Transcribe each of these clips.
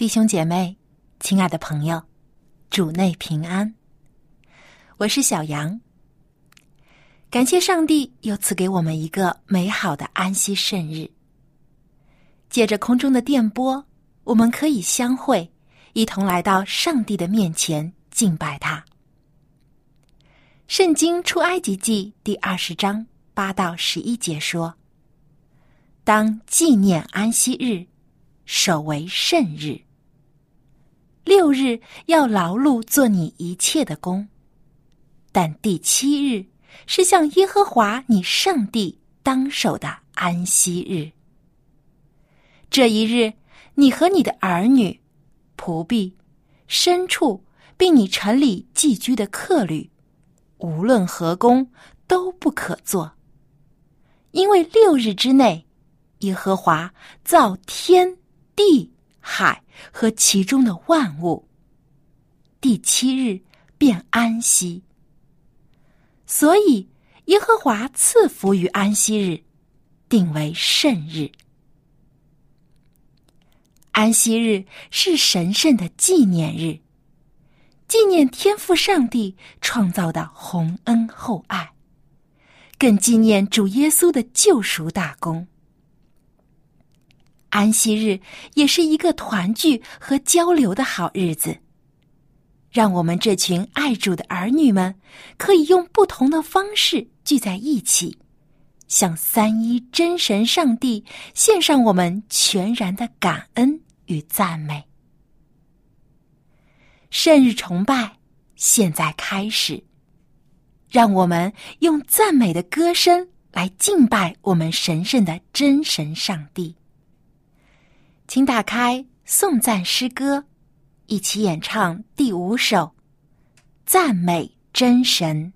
弟兄姐妹，亲爱的朋友，主内平安。我是小杨。感谢上帝又赐给我们一个美好的安息圣日。借着空中的电波，我们可以相会，一同来到上帝的面前敬拜他。圣经出埃及记第二十章八到十一节说：“当纪念安息日，守为圣日。”六日要劳碌做你一切的工，但第七日是向耶和华你上帝当守的安息日。这一日，你和你的儿女、仆婢、牲畜，并你城里寄居的客旅，无论何工都不可做，因为六日之内，耶和华造天地。海和其中的万物，第七日便安息。所以耶和华赐福于安息日，定为圣日。安息日是神圣的纪念日，纪念天父上帝创造的洪恩厚爱，更纪念主耶稣的救赎大功。安息日也是一个团聚和交流的好日子，让我们这群爱主的儿女们可以用不同的方式聚在一起，向三一真神上帝献上我们全然的感恩与赞美。圣日崇拜现在开始，让我们用赞美的歌声来敬拜我们神圣的真神上帝。请打开颂赞诗歌，一起演唱第五首《赞美真神》。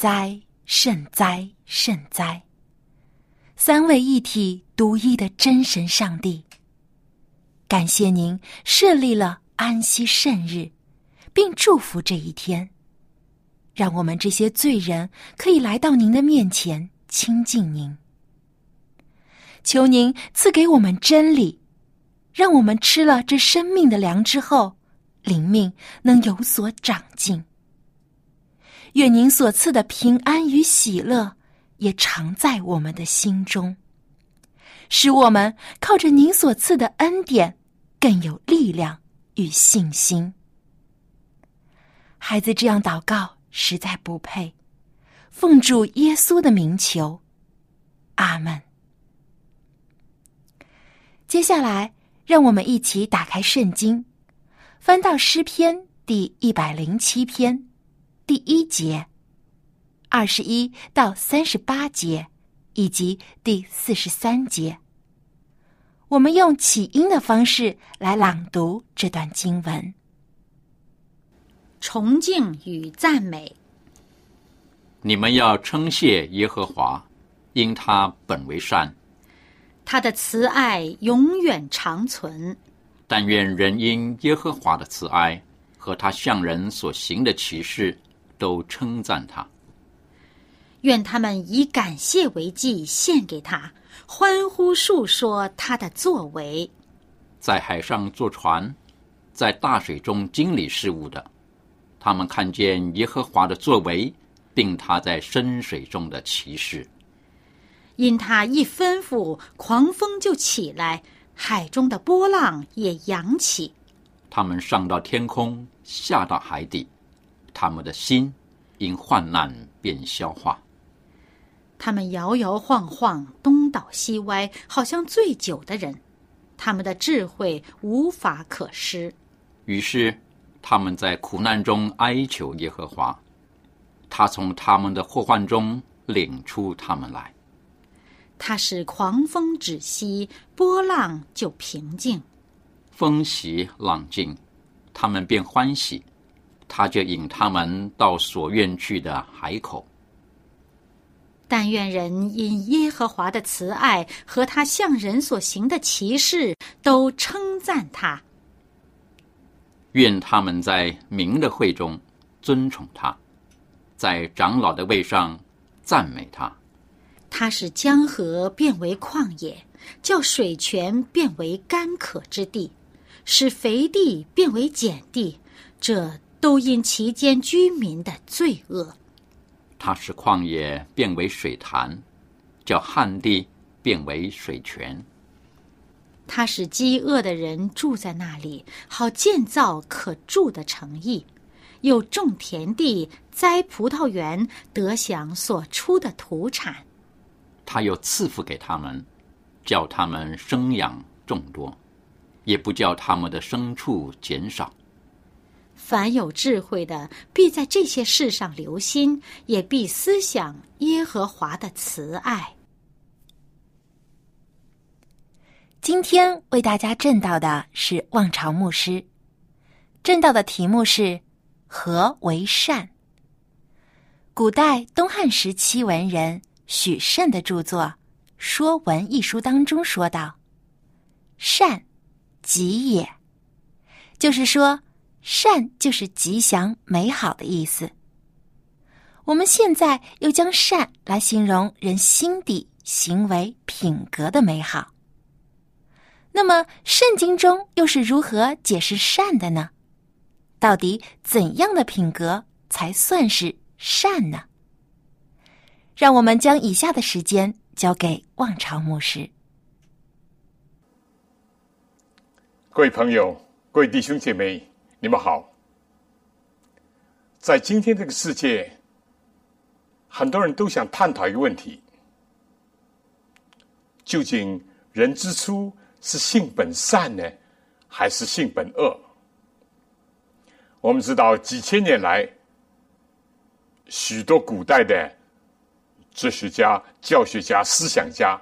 哉，圣哉，圣哉！三位一体、独一的真神上帝，感谢您设立了安息圣日，并祝福这一天，让我们这些罪人可以来到您的面前亲近您。求您赐给我们真理，让我们吃了这生命的粮之后，灵命能有所长进。愿您所赐的平安与喜乐。也常在我们的心中，使我们靠着您所赐的恩典更有力量与信心。孩子这样祷告实在不配，奉主耶稣的名求，阿门。接下来，让我们一起打开圣经，翻到诗篇第一百零七篇第一节。二十一到三十八节，以及第四十三节，我们用起音的方式来朗读这段经文。崇敬与赞美，你们要称谢耶和华，因他本为善，他的慈爱永远长存。但愿人因耶和华的慈爱和他向人所行的奇事，都称赞他。愿他们以感谢为祭献给他，欢呼述说他的作为。在海上坐船，在大水中经理事务的，他们看见耶和华的作为，并他在深水中的奇事。因他一吩咐，狂风就起来，海中的波浪也扬起。他们上到天空，下到海底，他们的心因患难变消化。他们摇摇晃晃，东倒西歪，好像醉酒的人。他们的智慧无法可施。于是，他们在苦难中哀求耶和华，他从他们的祸患中领出他们来。他使狂风止息，波浪就平静。风息浪静，他们便欢喜。他就引他们到所愿去的海口。但愿人因耶和华的慈爱和他向人所行的奇事，都称赞他。愿他们在明的会中尊崇他，在长老的位上赞美他。他使江河变为旷野，叫水泉变为干渴之地，使肥地变为碱地，这都因其间居民的罪恶。他使旷野变为水潭，叫旱地变为水泉。他使饥饿的人住在那里，好建造可住的城邑，又种田地、栽葡萄园，得享所出的土产。他又赐福给他们，叫他们生养众多，也不叫他们的牲畜减少。凡有智慧的，必在这些事上留心，也必思想耶和华的慈爱。今天为大家正道的是望潮牧师，正道的题目是“何为善”。古代东汉时期文人许慎的著作《说文》一书当中说道：“善，吉也。”就是说。善就是吉祥、美好的意思。我们现在又将善来形容人心底行为品格的美好。那么，圣经中又是如何解释善的呢？到底怎样的品格才算是善呢？让我们将以下的时间交给望潮牧师。各位朋友，各位弟兄姐妹。你们好，在今天这个世界，很多人都想探讨一个问题：究竟人之初是性本善呢，还是性本恶？我们知道，几千年来，许多古代的哲学家、教学家、思想家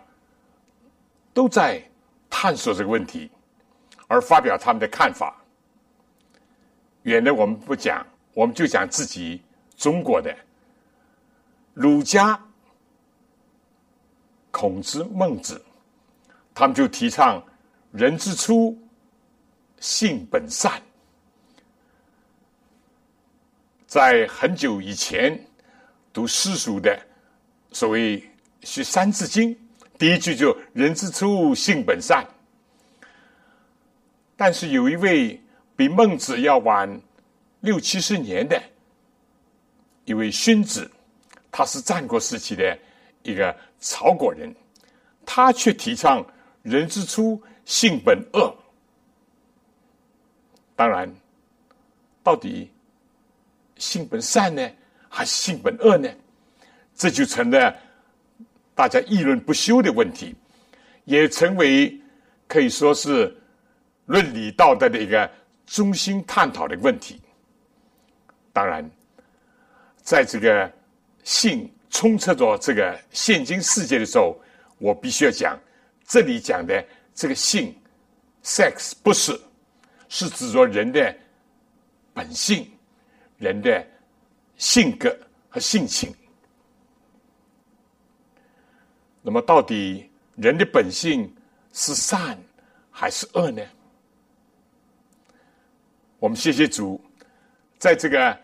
都在探索这个问题，而发表他们的看法。远的我们不讲，我们就讲自己中国的儒家、孔子、孟子，他们就提倡人之初，性本善。在很久以前读诗书的，所谓学《三字经》，第一句就“人之初，性本善”。但是有一位比孟子要晚六七十年的一位荀子，他是战国时期的一个曹国人，他却提倡“人之初，性本恶”。当然，到底。性本善呢，还是性本恶呢？这就成了大家议论不休的问题，也成为可以说是伦理道德的一个中心探讨的问题。当然，在这个性充斥着这个现今世界的时候，我必须要讲，这里讲的这个性 （sex） 不是，是指着人的本性。人的性格和性情，那么到底人的本性是善还是恶呢？我们谢谢主，在这个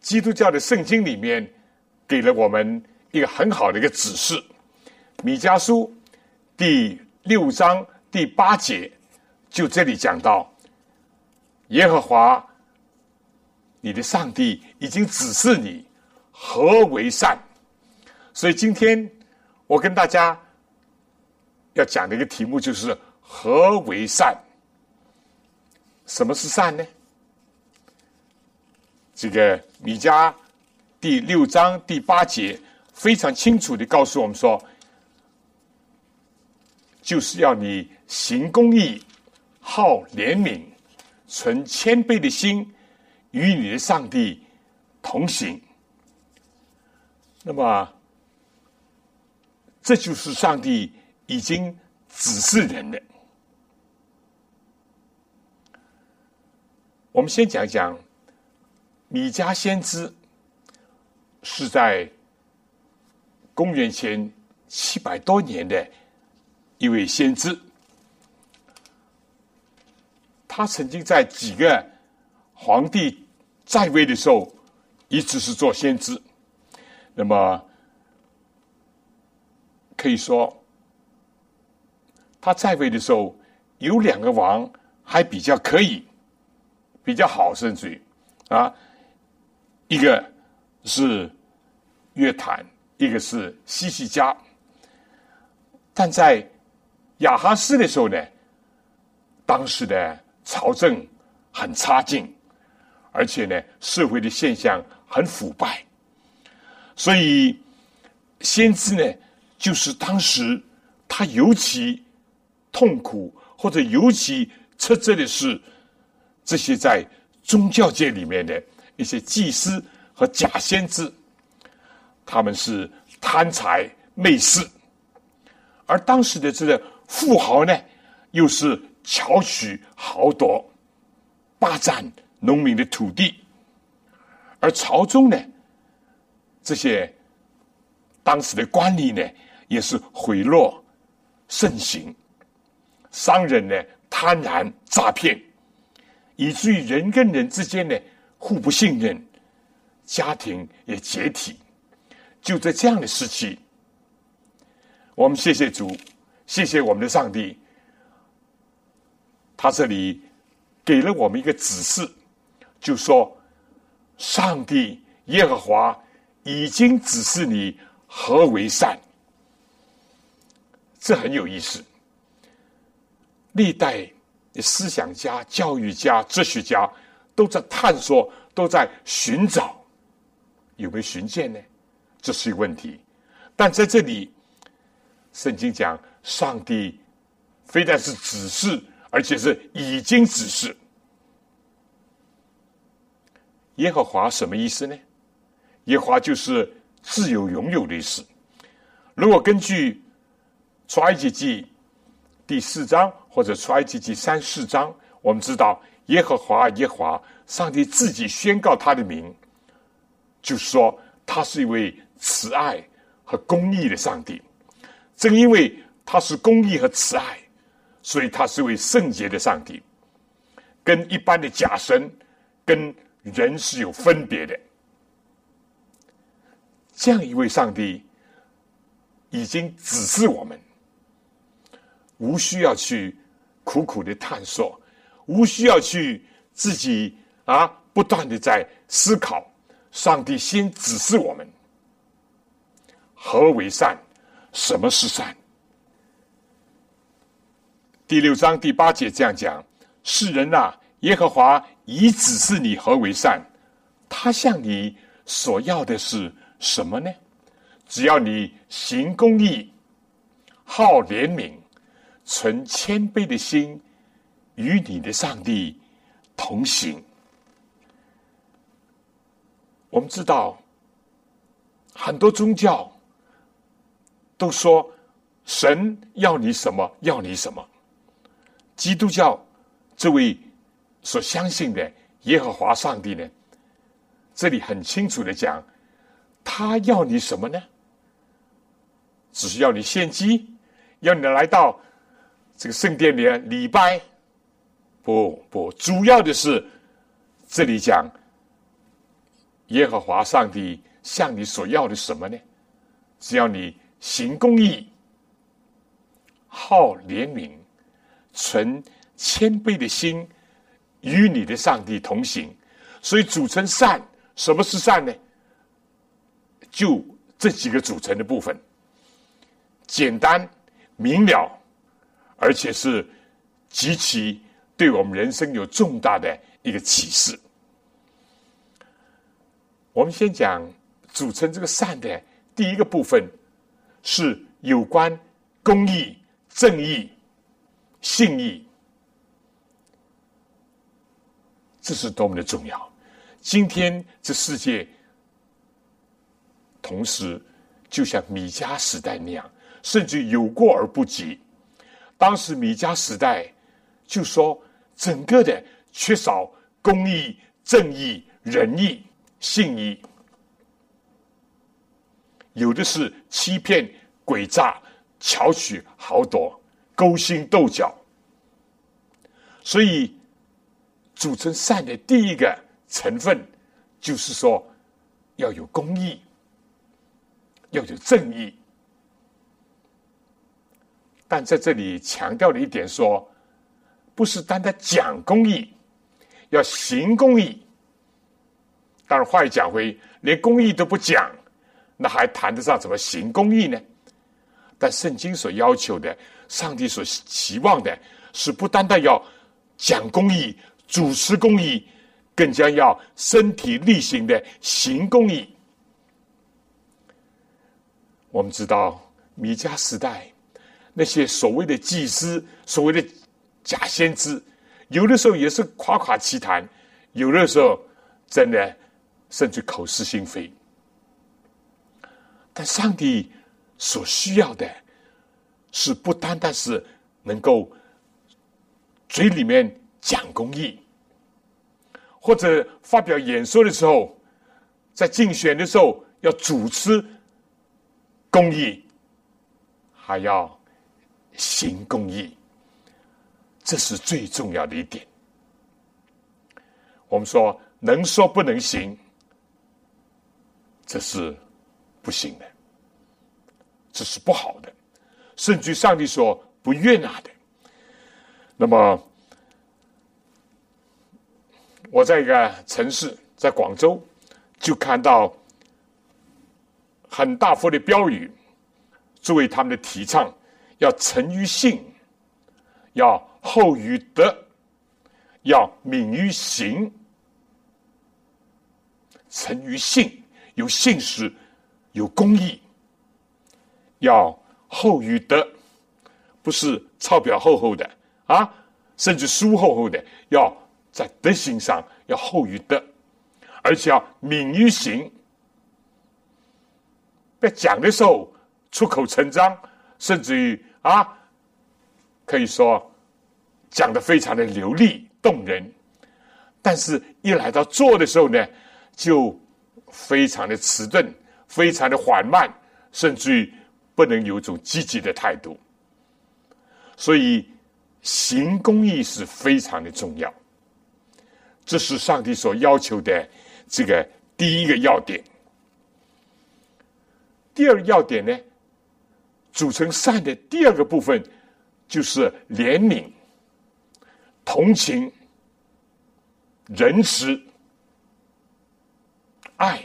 基督教的圣经里面，给了我们一个很好的一个指示。米迦书第六章第八节，就这里讲到耶和华。你的上帝已经指示你何为善，所以今天我跟大家要讲的一个题目就是何为善？什么是善呢？这个米迦第六章第八节非常清楚的告诉我们说，就是要你行公义、好怜悯、存谦卑的心。与你的上帝同行，那么这就是上帝已经指示人的。我们先讲讲米迦先知，是在公元前七百多年的一位先知，他曾经在几个皇帝。在位的时候，一直是做先知。那么可以说，他在位的时候有两个王还比较可以，比较好，甚至于啊，一个是约坦，一个是西西加。但在亚哈斯的时候呢，当时的朝政很差劲。而且呢，社会的现象很腐败，所以先知呢，就是当时他尤其痛苦或者尤其斥责的是这些在宗教界里面的一些祭司和假先知，他们是贪财媚事，而当时的这个富豪呢，又是巧取豪夺，霸占。农民的土地，而朝中呢，这些当时的官吏呢，也是贿赂盛行，商人呢贪婪诈骗，以至于人跟人之间呢互不信任，家庭也解体。就在这样的时期，我们谢谢主，谢谢我们的上帝，他这里给了我们一个指示。就说，上帝耶和华已经指示你何为善，这很有意思。历代的思想家、教育家、哲学家都在探索，都在寻找，有没有寻见呢？这是一个问题。但在这里，圣经讲，上帝非但是指示，而且是已经指示。耶和华什么意思呢？耶和华就是自由拥有的意思。如果根据出埃及记第四章或者出埃及记三四章，我们知道耶和华耶和华上帝自己宣告他的名，就说他是一位慈爱和公义的上帝。正因为他是公义和慈爱，所以他是位圣洁的上帝，跟一般的假神、跟人是有分别的。这样一位上帝已经指示我们，无需要去苦苦的探索，无需要去自己啊不断的在思考。上帝先指示我们何为善，什么是善。第六章第八节这样讲：世人呐，耶和华已指示你何为善，他向你所要的是。什么呢？只要你行公义、好怜悯、存谦卑的心，与你的上帝同行。我们知道，很多宗教都说神要你什么，要你什么。基督教这位所相信的耶和华上帝呢？这里很清楚的讲。他要你什么呢？只是要你献祭，要你来到这个圣殿里礼拜。不不，主要的是这里讲耶和华上帝向你所要的什么呢？只要你行公义、好怜悯、存谦卑的心，与你的上帝同行。所以组成善，什么是善呢？就这几个组成的部分，简单明了，而且是极其对我们人生有重大的一个启示。我们先讲组成这个善的第一个部分，是有关公义、正义、信义，这是多么的重要！今天这世界。同时，就像米迦时代那样，甚至有过而不及。当时米迦时代就说，整个的缺少公义、正义、仁义、信义，有的是欺骗、诡诈、巧取豪夺、勾心斗角。所以，组成善的第一个成分，就是说要有公义。要有正义，但在这里强调了一点，说不是单单讲公义，要行公义。当然，话又讲回，连公义都不讲，那还谈得上怎么行公义呢？但圣经所要求的，上帝所期望的，是不单单要讲公义、主持公义，更加要身体力行的行公义。我们知道米迦时代那些所谓的祭司、所谓的假先知，有的时候也是夸夸其谈，有的时候真的甚至口是心非。但上帝所需要的，是不单单是能够嘴里面讲公义，或者发表演说的时候，在竞选的时候要主持。公益还要行公益，这是最重要的一点。我们说能说不能行，这是不行的，这是不好的，甚至上帝说不悦纳的。那么，我在一个城市，在广州，就看到。很大幅的标语，作为他们的提倡，要诚于信，要厚于德，要敏于行。诚于信，有信实，有公义；要厚于德，不是钞票厚厚的啊，甚至书厚厚的，要在德行上要厚于德，而且要敏于行。在讲的时候出口成章，甚至于啊，可以说讲的非常的流利动人，但是一来到做的时候呢，就非常的迟钝，非常的缓慢，甚至于不能有一种积极的态度。所以，行公义是非常的重要。这是上帝所要求的这个第一个要点。第二要点呢，组成善的第二个部分就是怜悯、同情、仁慈、爱。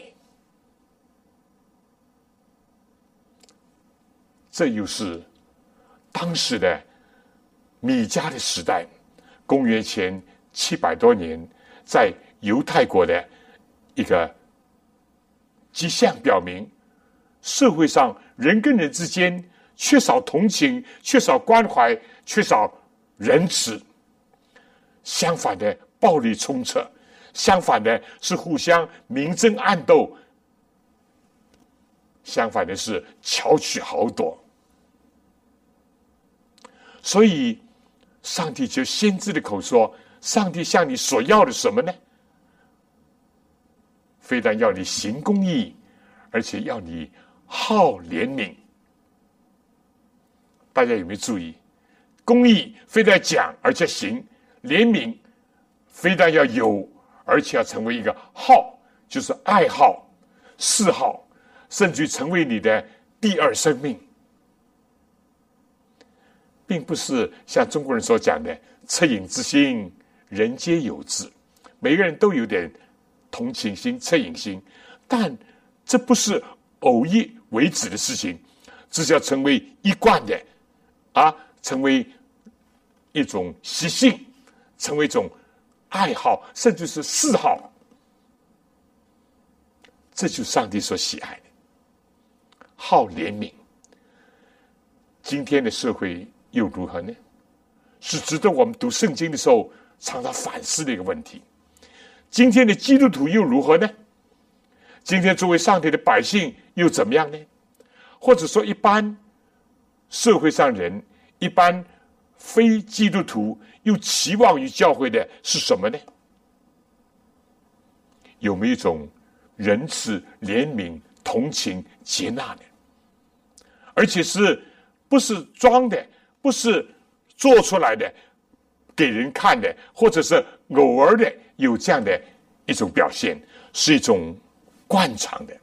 这又是当时的米迦的时代，公元前七百多年。在犹太国的一个迹象表明，社会上人跟人之间缺少同情、缺少关怀、缺少仁慈。相反的，暴力冲彻；相反的，是互相明争暗斗；相反的是巧取豪夺。所以，上帝就先知的口说。上帝向你所要的什么呢？非但要你行公义，而且要你好怜悯。大家有没有注意？公义非但讲，而且行；怜悯非但要有，而且要成为一个好，就是爱好、嗜好，甚至成为你的第二生命，并不是像中国人所讲的“恻隐之心”。人皆有之，每个人都有点同情心、恻隐心，但这不是偶一为止的事情，这是要成为一贯的，啊，成为一种习性，成为一种爱好，甚至是嗜好。这就是上帝所喜爱的，好怜悯。今天的社会又如何呢？是值得我们读圣经的时候。常常反思的一个问题：今天的基督徒又如何呢？今天作为上帝的百姓又怎么样呢？或者说，一般社会上人、一般非基督徒又期望于教会的是什么呢？有没有一种仁慈、怜悯、同情、接纳呢？而且是不是装的？不是做出来的？给人看的，或者是偶尔的有这样的一种表现，是一种惯常的，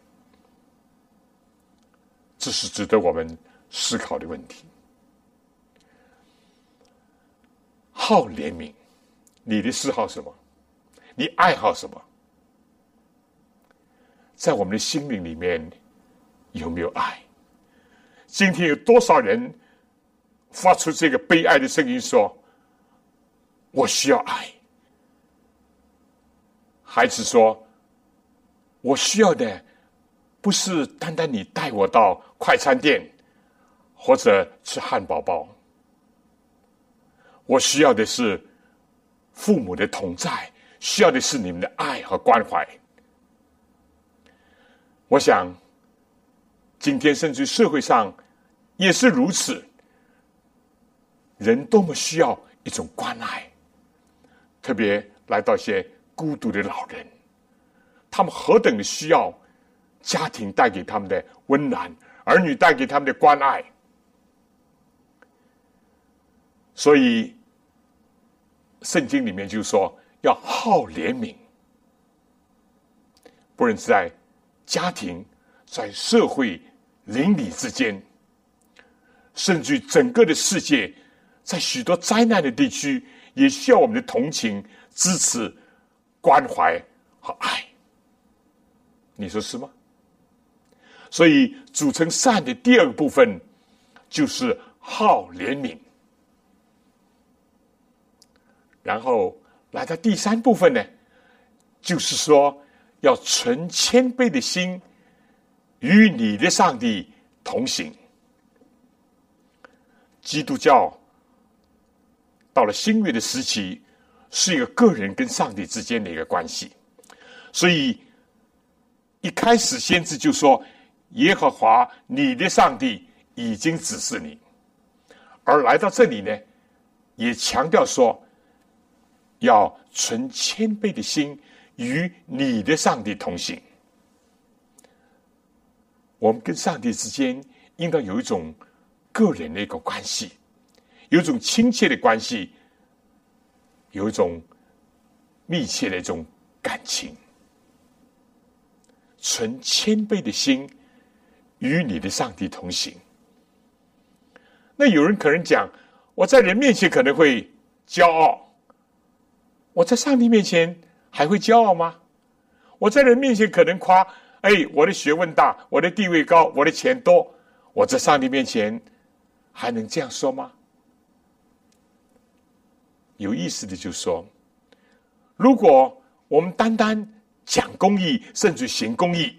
这是值得我们思考的问题。好怜悯，你的嗜好什么？你爱好什么？在我们的心灵里面有没有爱？今天有多少人发出这个悲哀的声音说？我需要爱。孩子说：“我需要的不是单单你带我到快餐店或者吃汉堡包，我需要的是父母的同在，需要的是你们的爱和关怀。”我想，今天甚至社会上也是如此，人多么需要一种关爱。特别来到一些孤独的老人，他们何等的需要家庭带给他们的温暖，儿女带给他们的关爱。所以，圣经里面就说要好怜悯，不论是在家庭、在社会、邻里之间，甚至整个的世界，在许多灾难的地区。也需要我们的同情、支持、关怀和爱，你说是吗？所以组成善的第二个部分就是好怜悯，然后来到第三部分呢，就是说要存谦卑的心，与你的上帝同行。基督教。到了新约的时期，是一个个人跟上帝之间的一个关系，所以一开始先知就说：“耶和华你的上帝已经指示你。”而来到这里呢，也强调说要存谦卑的心与你的上帝同行。我们跟上帝之间应当有一种个人的一个关系，有一种亲切的关系，有一种密切的一种感情，存谦卑的心与你的上帝同行。那有人可能讲，我在人面前可能会骄傲，我在上帝面前还会骄傲吗？我在人面前可能夸，哎，我的学问大，我的地位高，我的钱多，我在上帝面前还能这样说吗？有意思的就说，如果我们单单讲公义，甚至行公义，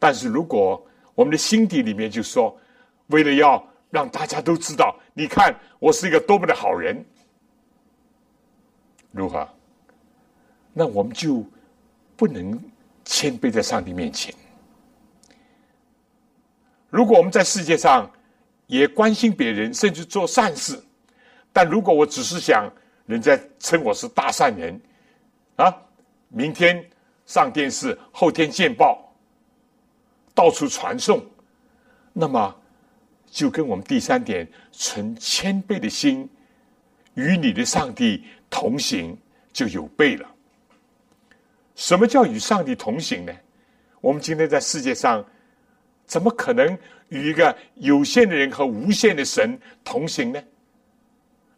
但是如果我们的心底里面就说，为了要让大家都知道，你看我是一个多么的好人，如何？那我们就不能谦卑在上帝面前。如果我们在世界上也关心别人，甚至做善事，但如果我只是想人家称我是大善人，啊，明天上电视，后天见报，到处传颂，那么。就跟我们第三点，存谦卑的心，与你的上帝同行，就有备了。什么叫与上帝同行呢？我们今天在世界上，怎么可能与一个有限的人和无限的神同行呢？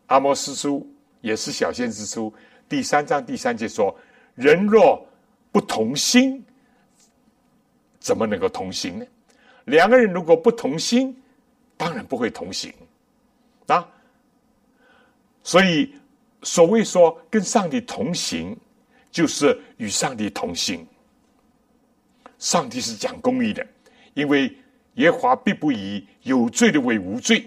阿摩斯书也是小先知书第三章第三节说：“人若不同心，怎么能够同行呢？两个人如果不同心。”当然不会同行啊！所以所谓说跟上帝同行，就是与上帝同行。上帝是讲公义的，因为耶和华必不以有罪的为无罪。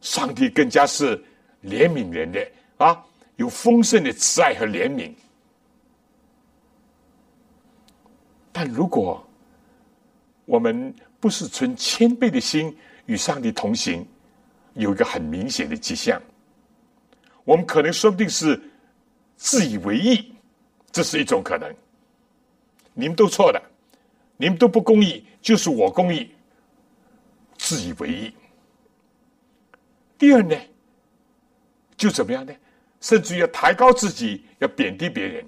上帝更加是怜悯人的啊，有丰盛的慈爱和怜悯。但如果我们不是存谦卑的心，与上帝同行，有一个很明显的迹象。我们可能说不定是自以为意，这是一种可能。你们都错的，你们都不公义，就是我公义，自以为意。第二呢，就怎么样呢？甚至要抬高自己，要贬低别人，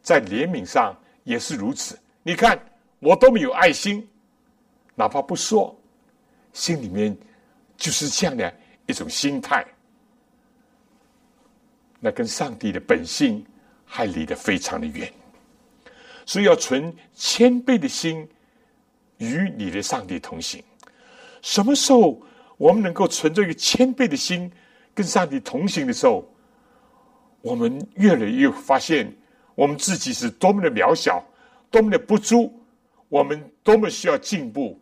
在怜悯上也是如此。你看，我多么有爱心。哪怕不说，心里面就是这样的一种心态，那跟上帝的本性还离得非常的远，所以要存谦卑的心与你的上帝同行。什么时候我们能够存着一个谦卑的心跟上帝同行的时候，我们越来越发现我们自己是多么的渺小，多么的不足，我们多么需要进步。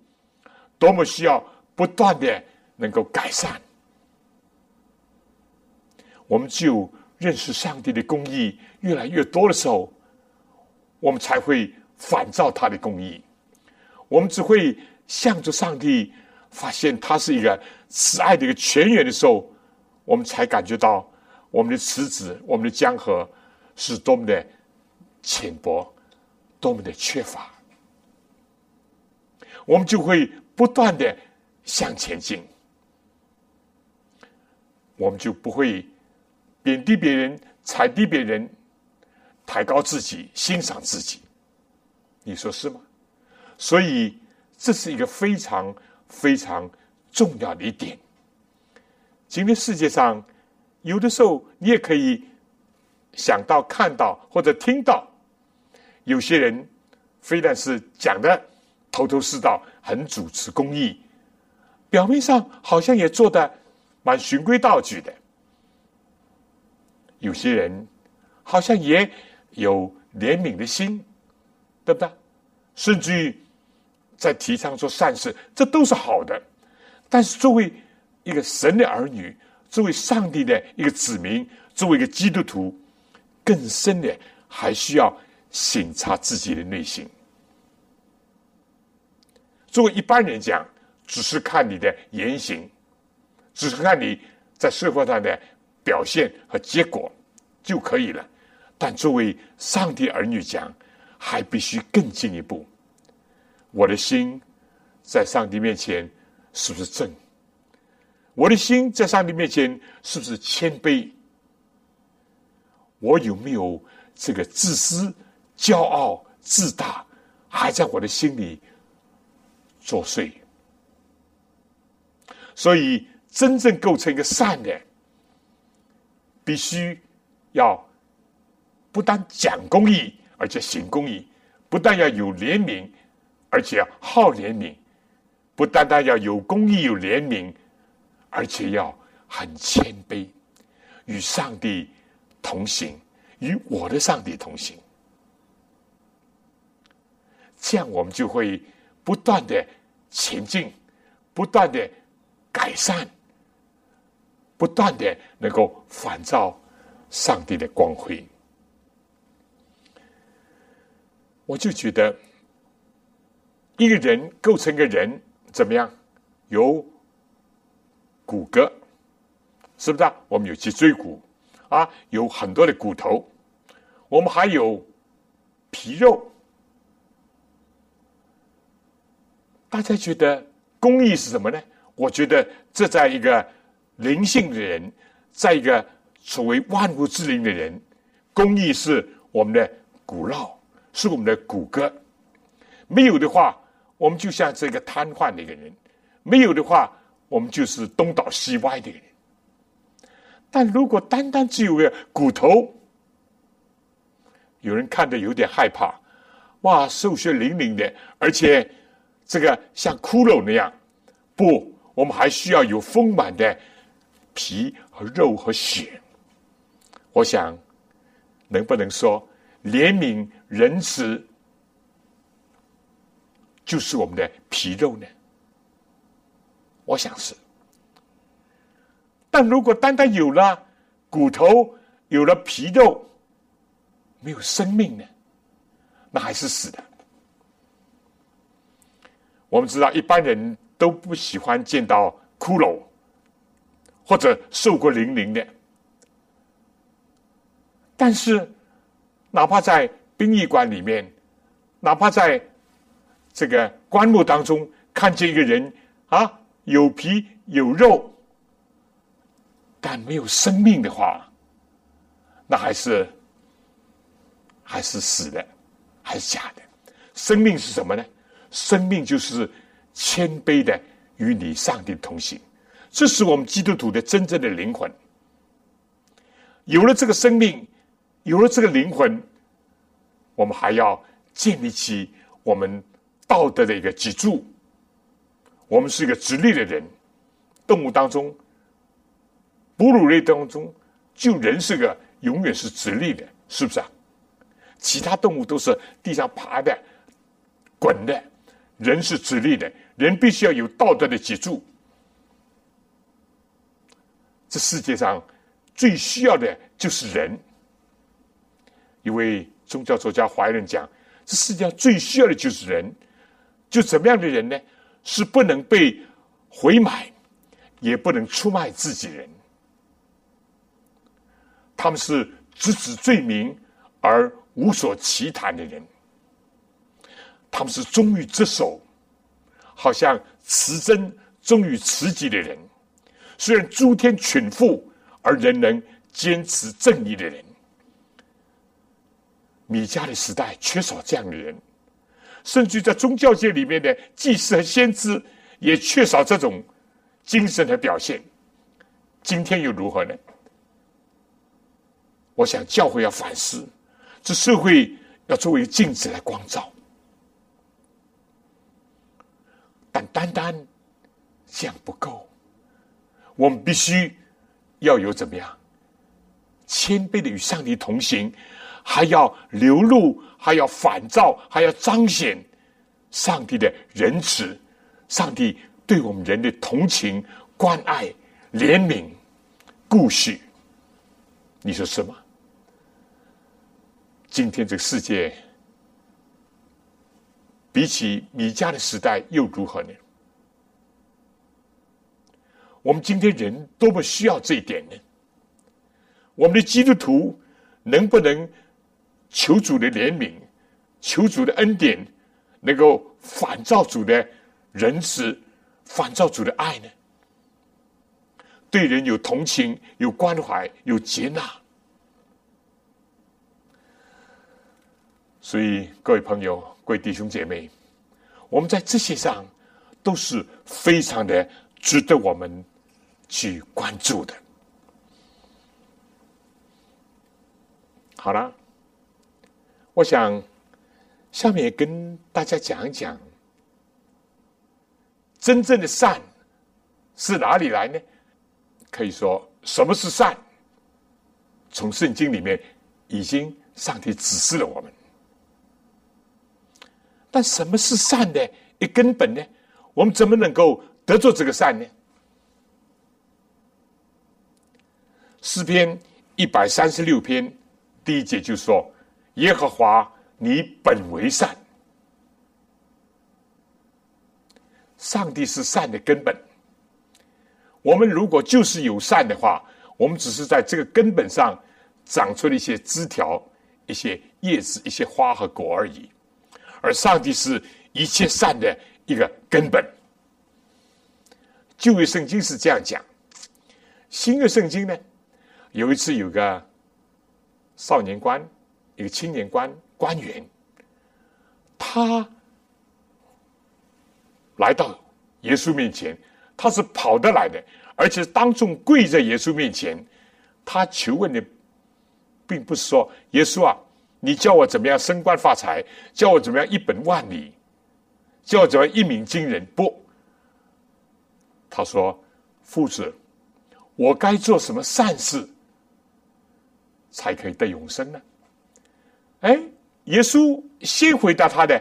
多么需要不断的能够改善，我们就认识上帝的公义越来越多的时候，我们才会反照他的公义。我们只会向着上帝，发现他是一个慈爱的一个泉源的时候，我们才感觉到我们的池子、我们的江河是多么的浅薄，多么的缺乏，我们就会。不断的向前进，我们就不会贬低别人、踩低别人、抬高自己、欣赏自己。你说是吗？所以这是一个非常非常重要的一点。今天世界上有的时候，你也可以想到、看到或者听到，有些人非但是讲的头头是道。很主持公义，表面上好像也做的蛮循规蹈矩的。有些人好像也有怜悯的心，对不对？甚至于在提倡做善事，这都是好的。但是作为一个神的儿女，作为上帝的一个子民，作为一个基督徒，更深的还需要省察自己的内心。作为一般人讲，只是看你的言行，只是看你在社会上的表现和结果就可以了。但作为上帝儿女讲，还必须更进一步。我的心在上帝面前是不是正？我的心在上帝面前是不是谦卑？我有没有这个自私、骄傲、自大，还在我的心里作祟？所以，真正构成一个善的，必须要不但讲公义，而且行公义；不但要有怜悯，而且要好怜悯；不单单要有公义、有怜悯，而且要很谦卑，与上帝同行，与我的上帝同行。这样，我们就会不断的前进，不断的。改善，不断的能够反照上帝的光辉，我就觉得一个人构成一个人怎么样？有骨骼，是不是啊？我们有脊椎骨啊，有很多的骨头，我们还有皮肉。大家觉得公益是什么呢？我觉得这在一个灵性的人，在一个所谓万物之灵的人，公益是我们的骨肉，是我们的骨骼。没有的话，我们就像这个瘫痪的一个人；没有的话，我们就是东倒西歪的一个人。但如果单单只有个骨头，有人看着有点害怕，哇，瘦削伶仃的，而且这个像骷髅那样，不。我们还需要有丰满的皮和肉和血。我想，能不能说怜悯仁慈就是我们的皮肉呢？我想是。但如果单单有了骨头，有了皮肉，没有生命呢？那还是死的。我们知道一般人。都不喜欢见到骷髅或者受过凌凌的，但是哪怕在殡仪馆里面，哪怕在这个棺木当中看见一个人啊，有皮有肉，但没有生命的话，那还是还是死的，还是假的。生命是什么呢？生命就是。谦卑的与你上帝同行，这是我们基督徒的真正的灵魂。有了这个生命，有了这个灵魂，我们还要建立起我们道德的一个脊柱。我们是一个直立的人，动物当中，哺乳类当中，就人是个永远是直立的，是不是啊？其他动物都是地上爬的、滚的，人是直立的。人必须要有道德的脊柱。这世界上最需要的就是人。一位宗教作家怀仁讲：“这世界上最需要的就是人。就怎么样的人呢？是不能被回买，也不能出卖自己人。他们是直指罪名而无所其谈的人。他们是忠于职守。”好像持真忠于持己的人，虽然诸天群富，而仍能坚持正义的人。米迦的时代缺少这样的人，甚至在宗教界里面的祭司和先知也缺少这种精神的表现。今天又如何呢？我想教会要反思，这社会要作为镜子来光照。但单单这样不够，我们必须要有怎么样谦卑的与上帝同行，还要流露，还要反照，还要彰显上帝的仁慈，上帝对我们人的同情、关爱、怜悯、顾恤。你说是吗？今天这个世界。比起米迦的时代又如何呢？我们今天人多么需要这一点呢？我们的基督徒能不能求主的怜悯，求主的恩典，能够反照主的仁慈，反照主的爱呢？对人有同情、有关怀、有接纳。所以，各位朋友、各位弟兄姐妹，我们在这些上都是非常的值得我们去关注的。好了，我想下面跟大家讲一讲，真正的善是哪里来呢？可以说，什么是善？从圣经里面已经上帝指示了我们。但什么是善的一根本呢？我们怎么能够得做这个善呢？诗篇一百三十六篇第一节就说：“耶和华，你本为善。”上帝是善的根本。我们如果就是有善的话，我们只是在这个根本上长出了一些枝条、一些叶子、一些花和果而已。而上帝是一切善的一个根本。旧约圣经是这样讲，新约圣经呢，有一次有个少年官，一个青年官官员，他来到耶稣面前，他是跑得来的，而且当众跪在耶稣面前，他求问的，并不是说耶稣啊。你叫我怎么样升官发财？叫我怎么样一本万利？叫我怎么一鸣惊人？不，他说：“父子，我该做什么善事才可以得永生呢？”哎，耶稣先回答他的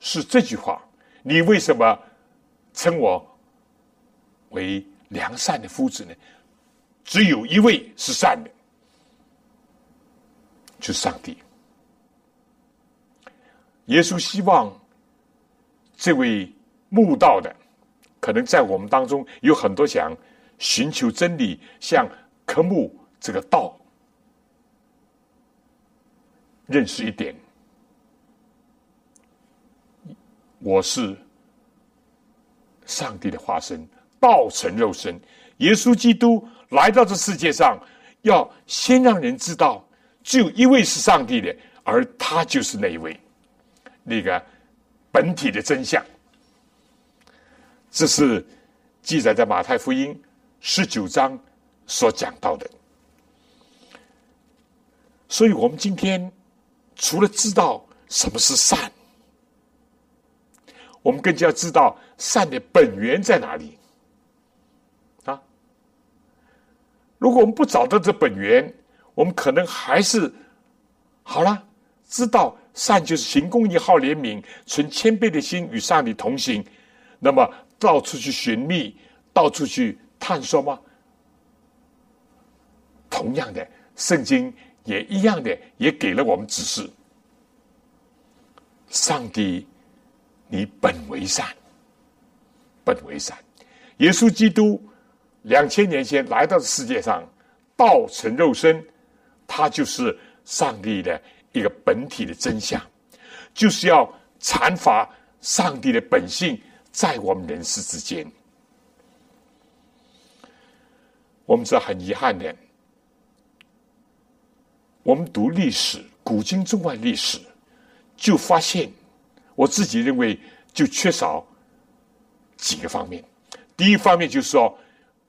是这句话：“你为什么称我为良善的夫子呢？只有一位是善的。”就是上帝。耶稣希望这位慕道的，可能在我们当中有很多想寻求真理、像科目这个道，认识一点：我是上帝的化身，道成肉身。耶稣基督来到这世界上，要先让人知道。只有一位是上帝的，而他就是那一位，那个本体的真相。这是记载在马太福音十九章所讲到的。所以，我们今天除了知道什么是善，我们更加要知道善的本源在哪里。啊，如果我们不找到这本源，我们可能还是好了，知道善就是行公义、好怜悯、存谦卑的心与上帝同行。那么到处去寻觅，到处去探索吗？同样的，圣经也一样的，也给了我们指示：上帝，你本为善，本为善。耶稣基督两千年前来到世界上，道成肉身。他就是上帝的一个本体的真相，就是要阐发上帝的本性在我们人世之间。我们知道很遗憾的，我们读历史，古今中外历史，就发现，我自己认为就缺少几个方面。第一方面就是说，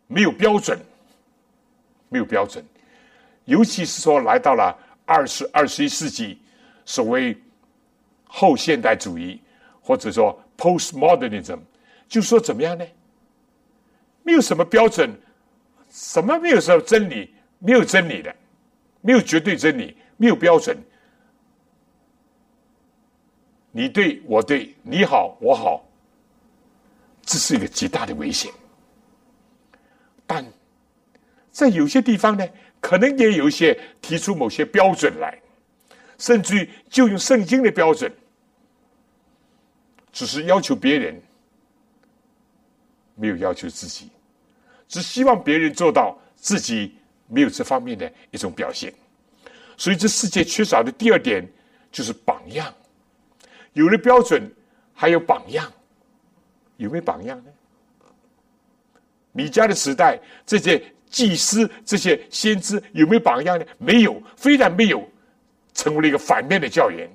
没有标准，没有标准。尤其是说来到了二十二十一世纪，所谓后现代主义或者说 postmodernism，就说怎么样呢？没有什么标准，什么没有什么真理，没有真理的，没有绝对真理，没有标准。你对我对，你好我好，这是一个极大的危险。但在有些地方呢？可能也有一些提出某些标准来，甚至于就用圣经的标准，只是要求别人，没有要求自己，只希望别人做到，自己没有这方面的一种表现。所以，这世界缺少的第二点就是榜样。有了标准，还有榜样，有没有榜样呢？米迦的时代，这些祭司、这些先知有没有榜样呢？没有，非但没有，成为了一个反面的教员。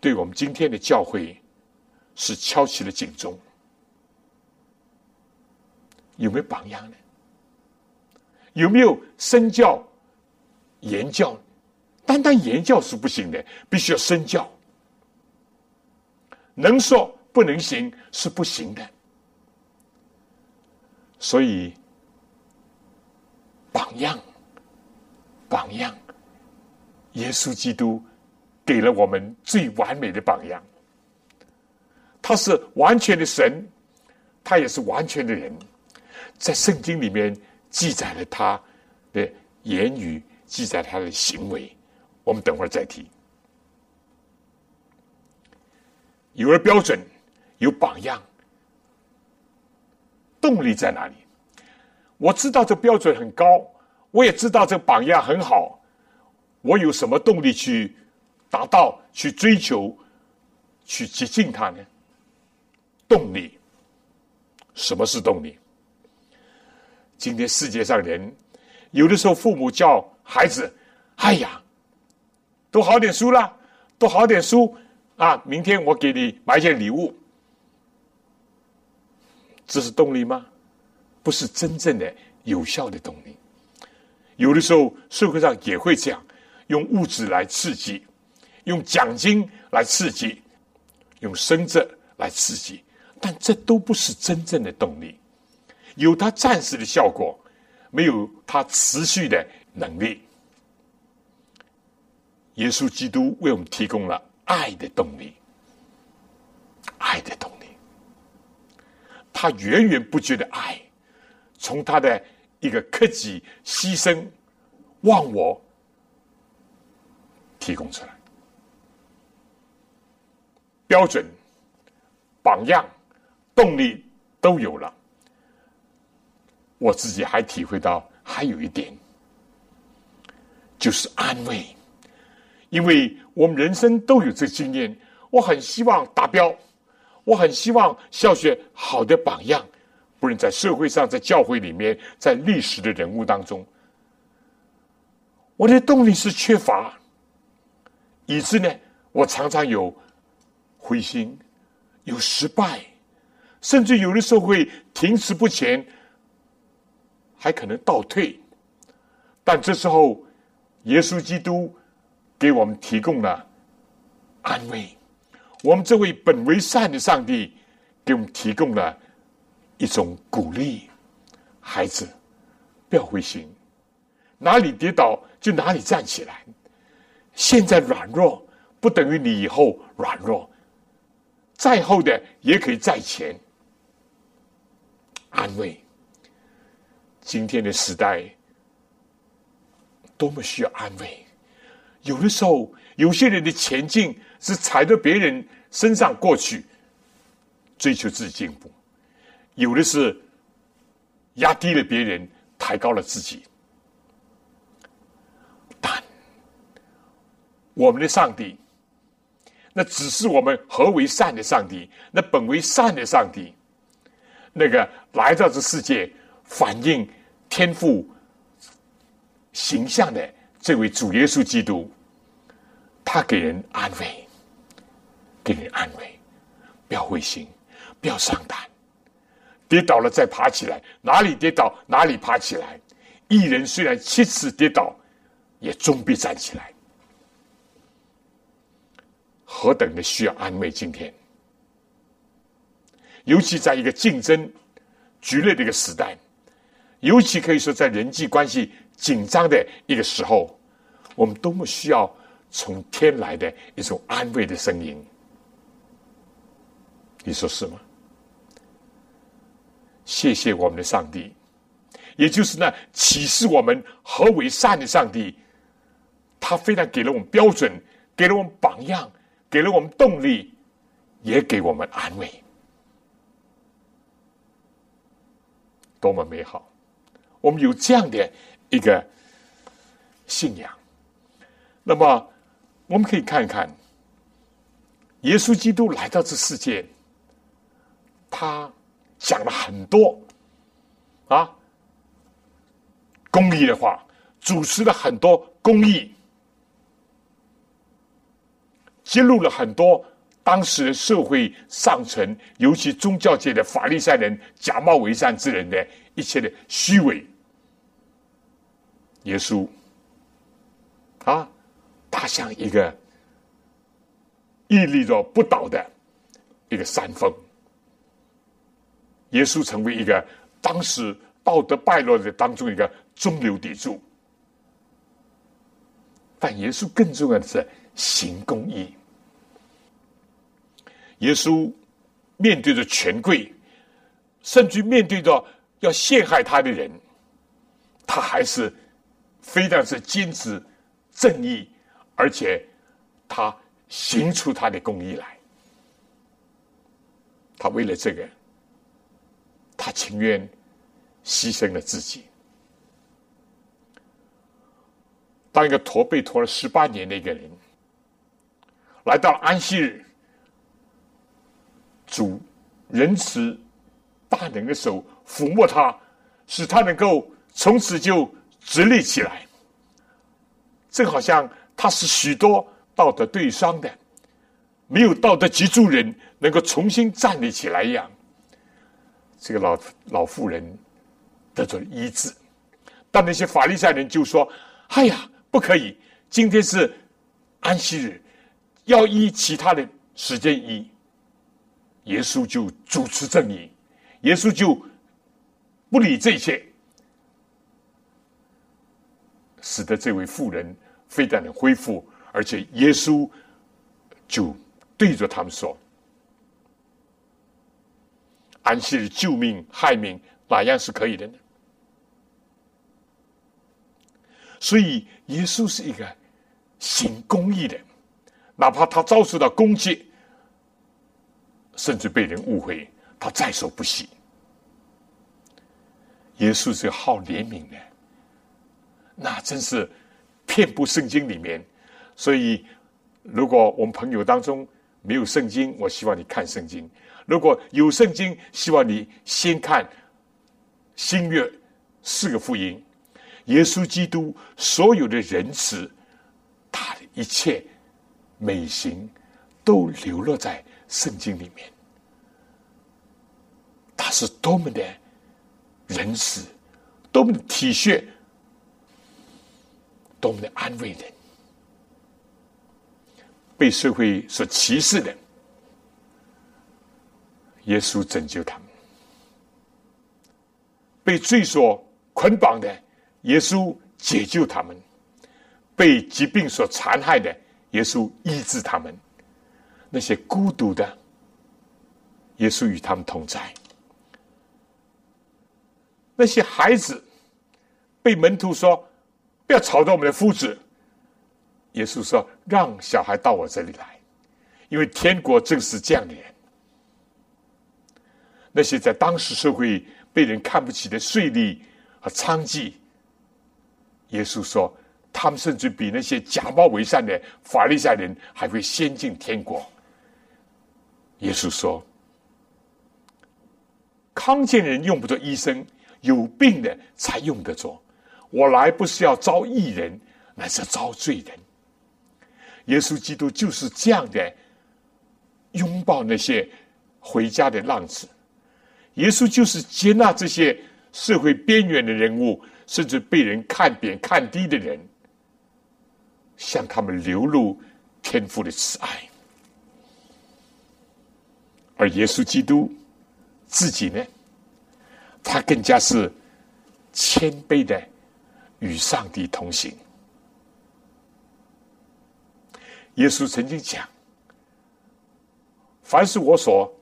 对我们今天的教会，是敲起了警钟。有没有榜样呢？有没有身教、言教？单单言教是不行的，必须要身教。能说不能行是不行的。所以，榜样，榜样，耶稣基督给了我们最完美的榜样。他是完全的神，他也是完全的人。在圣经里面记载了他的言语，记载他的行为。我们等会儿再提。有了标准，有榜样，动力在哪里？我知道这标准很高，我也知道这榜样很好。我有什么动力去达到、去追求、去接近它呢？动力，什么是动力？今天世界上人，有的时候父母叫孩子：“哎呀，读好点书啦，读好点书啊！明天我给你买件礼物。”这是动力吗？不是真正的有效的动力。有的时候社会上也会这样，用物质来刺激，用奖金来刺激，用升职来刺激，但这都不是真正的动力。有它暂时的效果，没有它持续的能力。耶稣基督为我们提供了爱的动力，爱的动力，他源源不绝的爱，从他的一个克己牺牲、忘我提供出来，标准、榜样、动力都有了。我自己还体会到，还有一点，就是安慰，因为我们人生都有这经验。我很希望达标，我很希望效学好的榜样，不论在社会上、在教会里面、在历史的人物当中，我的动力是缺乏，以致呢，我常常有灰心，有失败，甚至有的时候会停滞不前。还可能倒退，但这时候，耶稣基督给我们提供了安慰。我们这位本为善的上帝给我们提供了一种鼓励：孩子，不要灰心，哪里跌倒就哪里站起来。现在软弱不等于你以后软弱，再后的也可以在前。安慰。今天的时代多么需要安慰！有的时候，有些人的前进是踩到别人身上过去，追求自己进步；有的是压低了别人，抬高了自己。但我们的上帝，那只是我们何为善的上帝，那本为善的上帝，那个来到这世界。反映天赋形象的这位主耶稣基督，他给人安慰，给人安慰，不要灰心，不要伤胆，跌倒了再爬起来，哪里跌倒哪里爬起来。一人虽然七次跌倒，也终必站起来。何等的需要安慰！今天，尤其在一个竞争剧烈的一个时代。尤其可以说，在人际关系紧张的一个时候，我们多么需要从天来的一种安慰的声音。你说是吗？谢谢我们的上帝，也就是那启示我们何为善的上帝，他非常给了我们标准，给了我们榜样，给了我们动力，也给我们安慰，多么美好！我们有这样的一个信仰，那么我们可以看看耶稣基督来到这世界，他讲了很多啊公益的话，主持了很多公益，揭露了很多当时的社会上层，尤其宗教界的法利赛人假冒为善之人的一切的虚伪。耶稣啊，他像一个。屹立着不倒的一个山峰，耶稣成为一个当时道德败落的当中一个中流砥柱。但耶稣更重要的是行公义。耶稣面对着权贵，甚至面对着要陷害他的人，他还是非但是坚持正义，而且他。行出他的公义来，他为了这个，他情愿牺牲了自己。当一个驼背驼了十八年的一个人，来到安息日，主仁慈大能的手抚摸他，使他能够从此就直立起来，正好像他是许多。道德对伤的，没有道德脊柱人能够重新站立起来一样，这个老老妇人得到医治。但那些法利赛人就说：“哎呀，不可以！今天是安息日，要医其他的时间医。”耶稣就主持正义，耶稣就不理这些，使得这位妇人非但能恢复。而且耶稣就对着他们说：“安息日救命害命，哪样是可以的呢？”所以耶稣是一个行公义的，哪怕他遭受到攻击，甚至被人误会，他在所不惜。耶稣是好怜悯的，那真是遍布圣经里面。所以，如果我们朋友当中没有圣经，我希望你看圣经；如果有圣经，希望你先看新约四个福音，耶稣基督所有的仁慈，他的一切美行，都流落在圣经里面。他是多么的仁慈，多么的体恤，多么的安慰人。被社会所歧视的，耶稣拯救他们；被罪所捆绑的，耶稣解救他们；被疾病所残害的，耶稣医治他们；那些孤独的，耶稣与他们同在；那些孩子被门徒说不要吵到我们的夫子。耶稣说：“让小孩到我这里来，因为天国正是这样的人。那些在当时社会被人看不起的税吏和娼妓，耶稣说，他们甚至比那些假冒为善的法利赛人还会先进天国。”耶稣说：“康健人用不着医生，有病的才用得着。我来不是要招义人，乃是招罪人。”耶稣基督就是这样的拥抱那些回家的浪子，耶稣就是接纳这些社会边缘的人物，甚至被人看扁、看低的人，向他们流露天父的慈爱。而耶稣基督自己呢，他更加是谦卑的与上帝同行。耶稣曾经讲：“凡是我所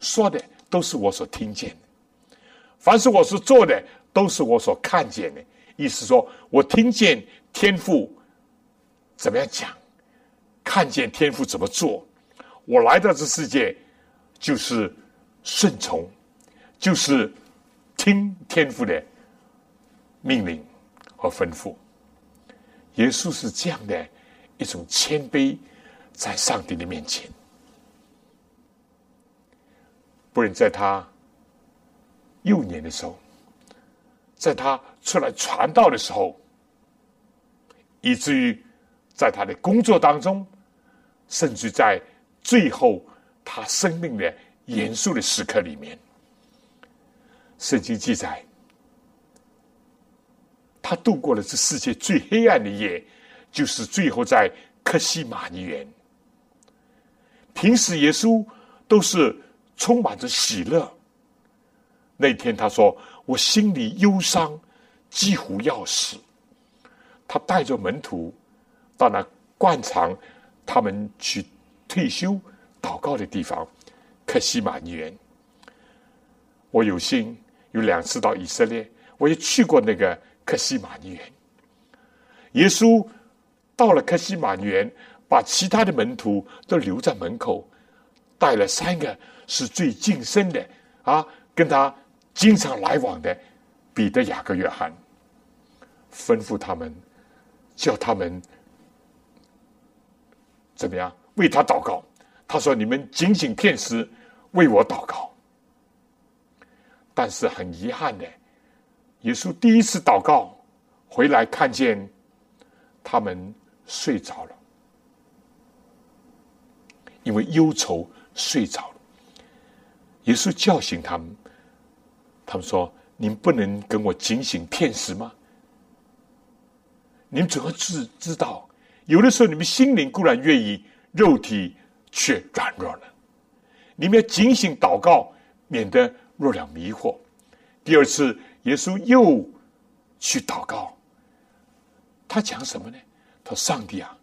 说的，都是我所听见的；凡是我所做的，都是我所看见的。”意思说，我听见天父怎么样讲，看见天父怎么做。我来到这世界，就是顺从，就是听天父的命令和吩咐。耶稣是这样的。一种谦卑，在上帝的面前。不然，在他幼年的时候，在他出来传道的时候，以至于在他的工作当中，甚至在最后他生命的严肃的时刻里面，圣经记载，他度过了这世界最黑暗的夜，就是最后在克西马尼园。平时耶稣都是。充满着喜乐。那天他说：“我心里忧伤，几乎要死。”他带着门徒到那惯常他们去退休祷告的地方——克西马尼园。我有幸有两次到以色列，我也去过那个克西马尼园。耶稣到了克西马尼园，把其他的门徒都留在门口，带了三个。是最近身的啊，跟他经常来往的彼得、雅各、约翰，吩咐他们，叫他们怎么样为他祷告。他说：“你们仅仅片时为我祷告。”但是很遗憾的，耶稣第一次祷告回来，看见他们睡着了，因为忧愁睡着了。耶稣叫醒他们，他们说：“您不能跟我警醒骗时吗？你们怎么知知道？有的时候你们心灵固然愿意，肉体却软弱了。你们要警醒祷告，免得弱了迷惑。”第二次，耶稣又去祷告，他讲什么呢？他说：“上帝啊，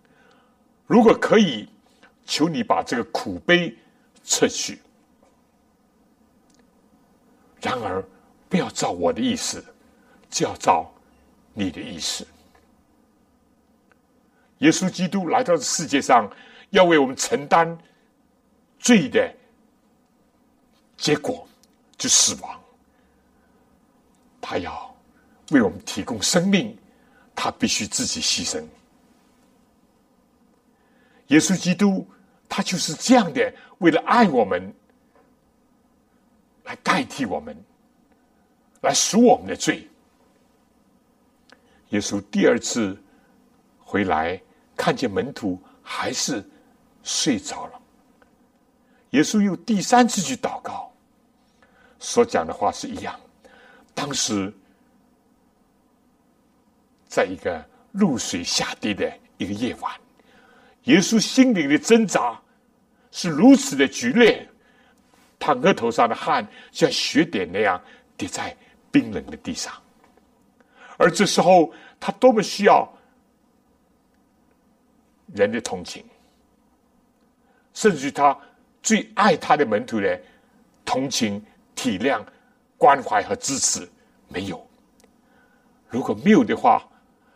如果可以，求你把这个苦悲撤去。”然而，不要照我的意思，就要照你的意思。耶稣基督来到世界上，要为我们承担罪的结果，就死亡。他要为我们提供生命，他必须自己牺牲。耶稣基督，他就是这样的，为了爱我们。来代替我们，来赎我们的罪。耶稣第二次回来，看见门徒还是睡着了。耶稣又第三次去祷告，所讲的话是一样。当时，在一个露水下跌的一个夜晚，耶稣心灵的挣扎是如此的剧烈。他额头上的汗像雪点那样滴在冰冷的地上，而这时候他多么需要人的同情，甚至他最爱他的门徒的同情、体谅、关怀和支持没有。如果没有的话，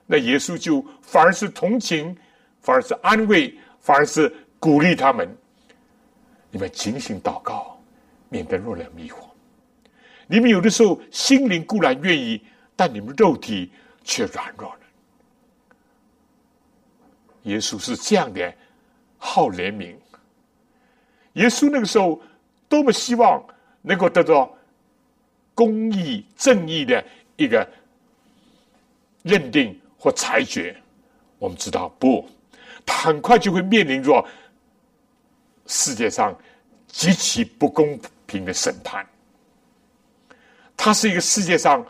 那耶稣就反而是同情，反而是安慰，反而是鼓励他们。你们警醒祷告。免得入了迷惑。你们有的时候心灵固然愿意，但你们肉体却软弱了。耶稣是这样的，好怜悯。耶稣那个时候多么希望能够得到公义、正义的一个认定或裁决。我们知道，不，他很快就会面临着世界上极其不公。平的审判，他是一个世界上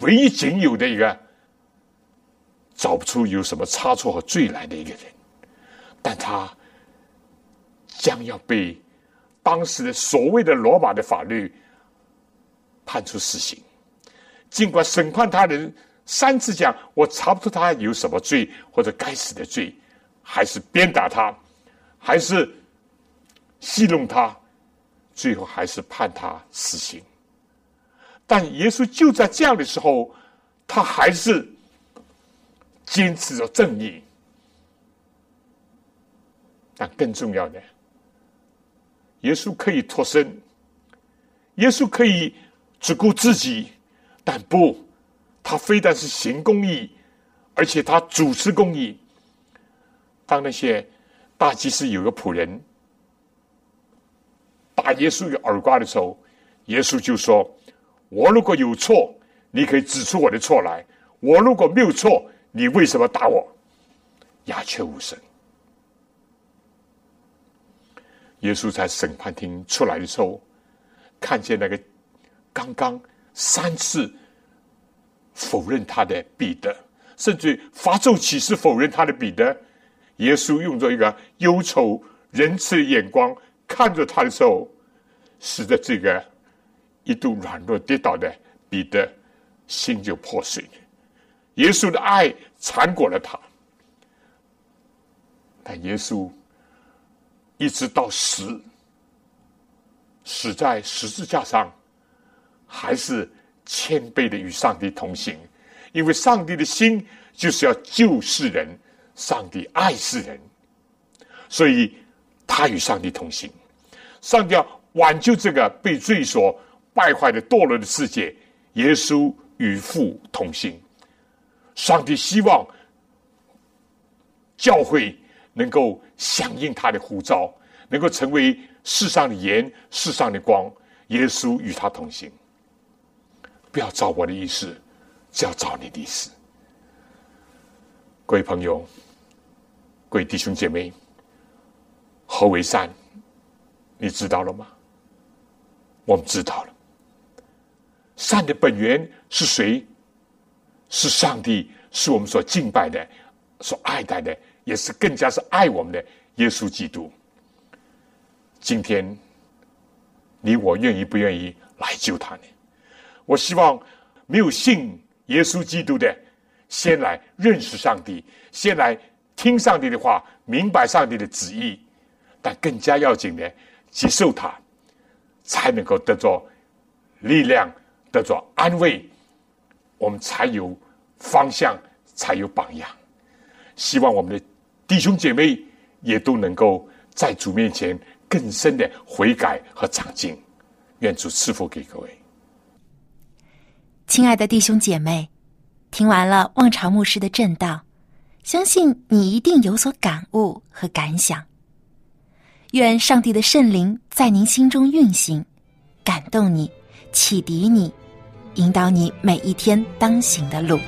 唯一仅有的一个找不出有什么差错和罪来的一个人，但他将要被当时的所谓的罗马的法律判处死刑。尽管审判他人三次讲我查不出他有什么罪或者该死的罪，还是鞭打他，还是戏弄他。最后还是判他死刑，但耶稣就在这样的时候，他还是坚持着正义。但更重要的，耶稣可以脱身，耶稣可以只顾自己，但不，他非但是行公义，而且他主持公义。当那些大祭司有个仆人打耶稣一个耳刮的时候，耶稣就说：“我如果有错，你可以指出我的错来；我如果没有错，你为什么打我？”鸦雀无声。耶稣在审判厅出来的时候，看见那个刚刚三次否认他的彼得，甚至发咒起誓否认他的彼得，耶稣用着一个忧愁仁慈的眼光看着他的时候，使得这个一度软弱跌倒的彼得心就破碎。耶稣的爱缠裹了他，但耶稣。一直到死，死在十字架上，还是谦卑的与上帝同行，因为上帝的心就是要救世人，上帝爱世人，所以他与上帝同行。上帝要挽救这个被罪所败坏的堕落的世界，耶稣与父同行。上帝希望教会。能够响应他的呼召，能够成为世上的盐、世上的光。耶稣与他同行，不要照我的意思，只要照你的意思。各位朋友，各位弟兄姐妹，何为善？你知道了吗？我们知道了。善的本源是谁？是上帝，是我们所敬拜的、所爱戴的。也是更加是爱我们的耶稣基督。今天，你我愿意不愿意来救他呢？我希望没有信耶稣基督的，先来认识上帝，先来听上帝的话，明白上帝的旨意。但更加要紧的，接受他，才能够得着力量，得着安慰，我们才有方向，才有榜样。希望我们的。弟兄姐妹也都能够在主面前更深的悔改和长进，愿主赐福给各位。亲爱的弟兄姐妹，听完了望潮牧师的正道，相信你一定有所感悟和感想。愿上帝的圣灵在您心中运行，感动你，启迪你，引导你每一天当行的路。